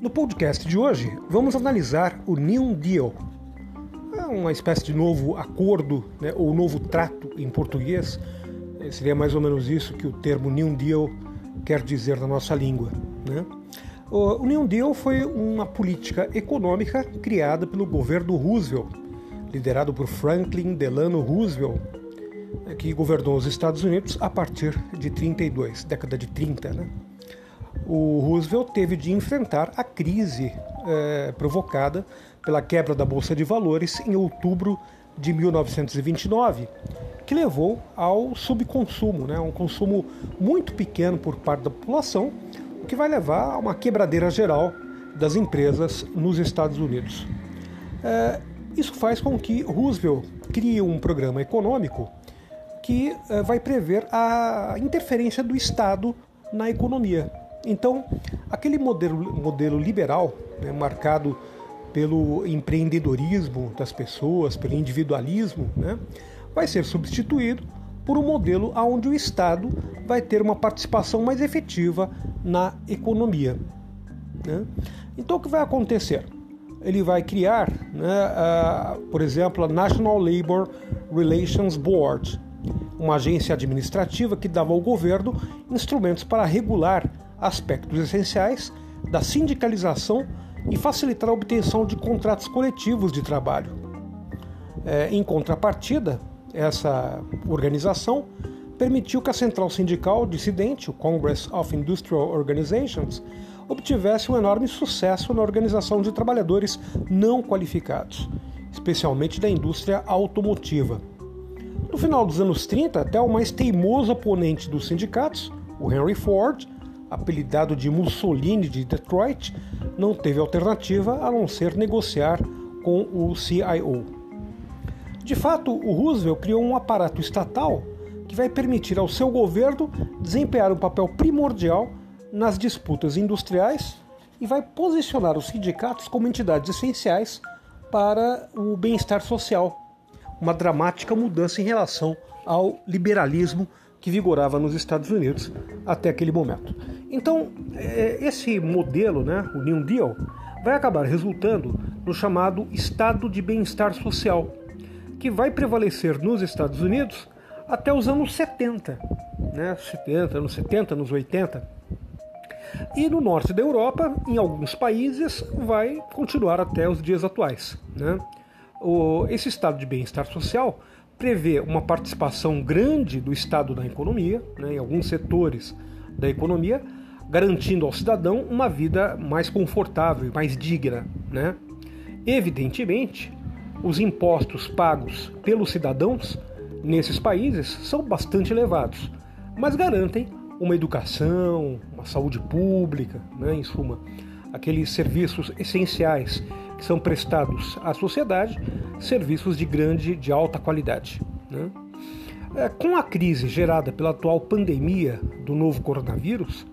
No podcast de hoje, vamos analisar o New Deal. É uma espécie de novo acordo, né, ou novo trato em português. É, seria mais ou menos isso que o termo New Deal quer dizer na nossa língua. Né? O New Deal foi uma política econômica criada pelo governo Roosevelt, liderado por Franklin Delano Roosevelt, né, que governou os Estados Unidos a partir de 32, década de 30. Né? O Roosevelt teve de enfrentar a crise é, provocada pela quebra da Bolsa de Valores em outubro de 1929, que levou ao subconsumo, né, um consumo muito pequeno por parte da população, o que vai levar a uma quebradeira geral das empresas nos Estados Unidos. É, isso faz com que Roosevelt crie um programa econômico que é, vai prever a interferência do Estado na economia. Então, aquele modelo, modelo liberal, né, marcado pelo empreendedorismo das pessoas, pelo individualismo, né, vai ser substituído por um modelo onde o Estado vai ter uma participação mais efetiva na economia. Né? Então, o que vai acontecer? Ele vai criar, né, por exemplo, a National Labor Relations Board, uma agência administrativa que dava ao governo instrumentos para regular aspectos essenciais da sindicalização e facilitar a obtenção de contratos coletivos de trabalho. É, em contrapartida, essa organização permitiu que a central sindical dissidente, o Congress of Industrial Organizations, obtivesse um enorme sucesso na organização de trabalhadores não qualificados, especialmente da indústria automotiva. No final dos anos 30, até o mais teimoso oponente dos sindicatos, o Henry Ford, apelidado de Mussolini de Detroit, não teve alternativa a não ser negociar com o CIO. De fato, o Roosevelt criou um aparato estatal que vai permitir ao seu governo desempenhar um papel primordial nas disputas industriais e vai posicionar os sindicatos como entidades essenciais para o bem-estar social. Uma dramática mudança em relação ao liberalismo que vigorava nos Estados Unidos até aquele momento. Então, é, esse modelo, né, o New Deal, vai acabar resultando no chamado estado de bem-estar social, que vai prevalecer nos Estados Unidos até os anos 70, né, 70, anos 70, anos 80. E no norte da Europa, em alguns países, vai continuar até os dias atuais. Né? O, esse estado de bem-estar social prevê uma participação grande do Estado na economia, né, em alguns setores da economia, garantindo ao cidadão uma vida mais confortável mais digna. Né? Evidentemente, os impostos pagos pelos cidadãos nesses países são bastante elevados, mas garantem uma educação, uma saúde pública, né, em suma, aqueles serviços essenciais que são prestados à sociedade, serviços de grande, de alta qualidade. Né? É, com a crise gerada pela atual pandemia do novo coronavírus,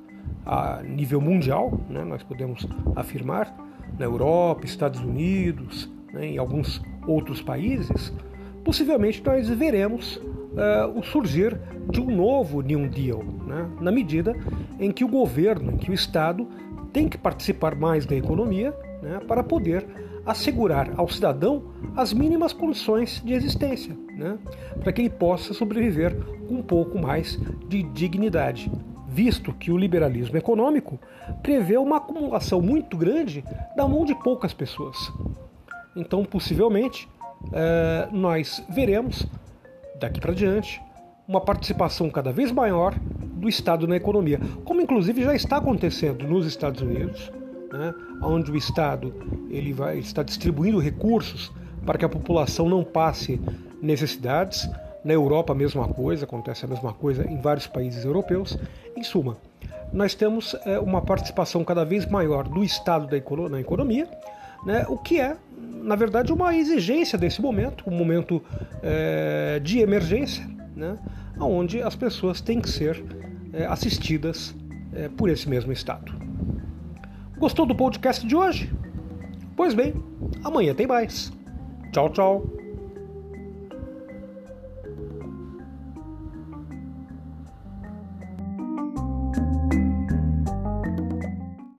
a nível mundial, né, nós podemos afirmar, na Europa, Estados Unidos, né, em alguns outros países, possivelmente nós veremos uh, o surgir de um novo New Deal, né, na medida em que o governo, em que o Estado tem que participar mais da economia né, para poder assegurar ao cidadão as mínimas condições de existência, né, para que ele possa sobreviver com um pouco mais de dignidade, visto que o liberalismo econômico prevê uma acumulação muito grande da mão de poucas pessoas. Então, possivelmente, é, nós veremos daqui para diante uma participação cada vez maior do Estado na economia, como inclusive já está acontecendo nos Estados Unidos, né, onde o Estado ele vai está distribuindo recursos para que a população não passe necessidades. Na Europa a mesma coisa, acontece a mesma coisa em vários países europeus. Em suma, nós temos é, uma participação cada vez maior do Estado da econo na economia, né, o que é, na verdade, uma exigência desse momento, um momento é, de emergência, né, onde as pessoas têm que ser é, assistidas por esse mesmo Estado. Gostou do podcast de hoje? Pois bem, amanhã tem mais. Tchau, tchau.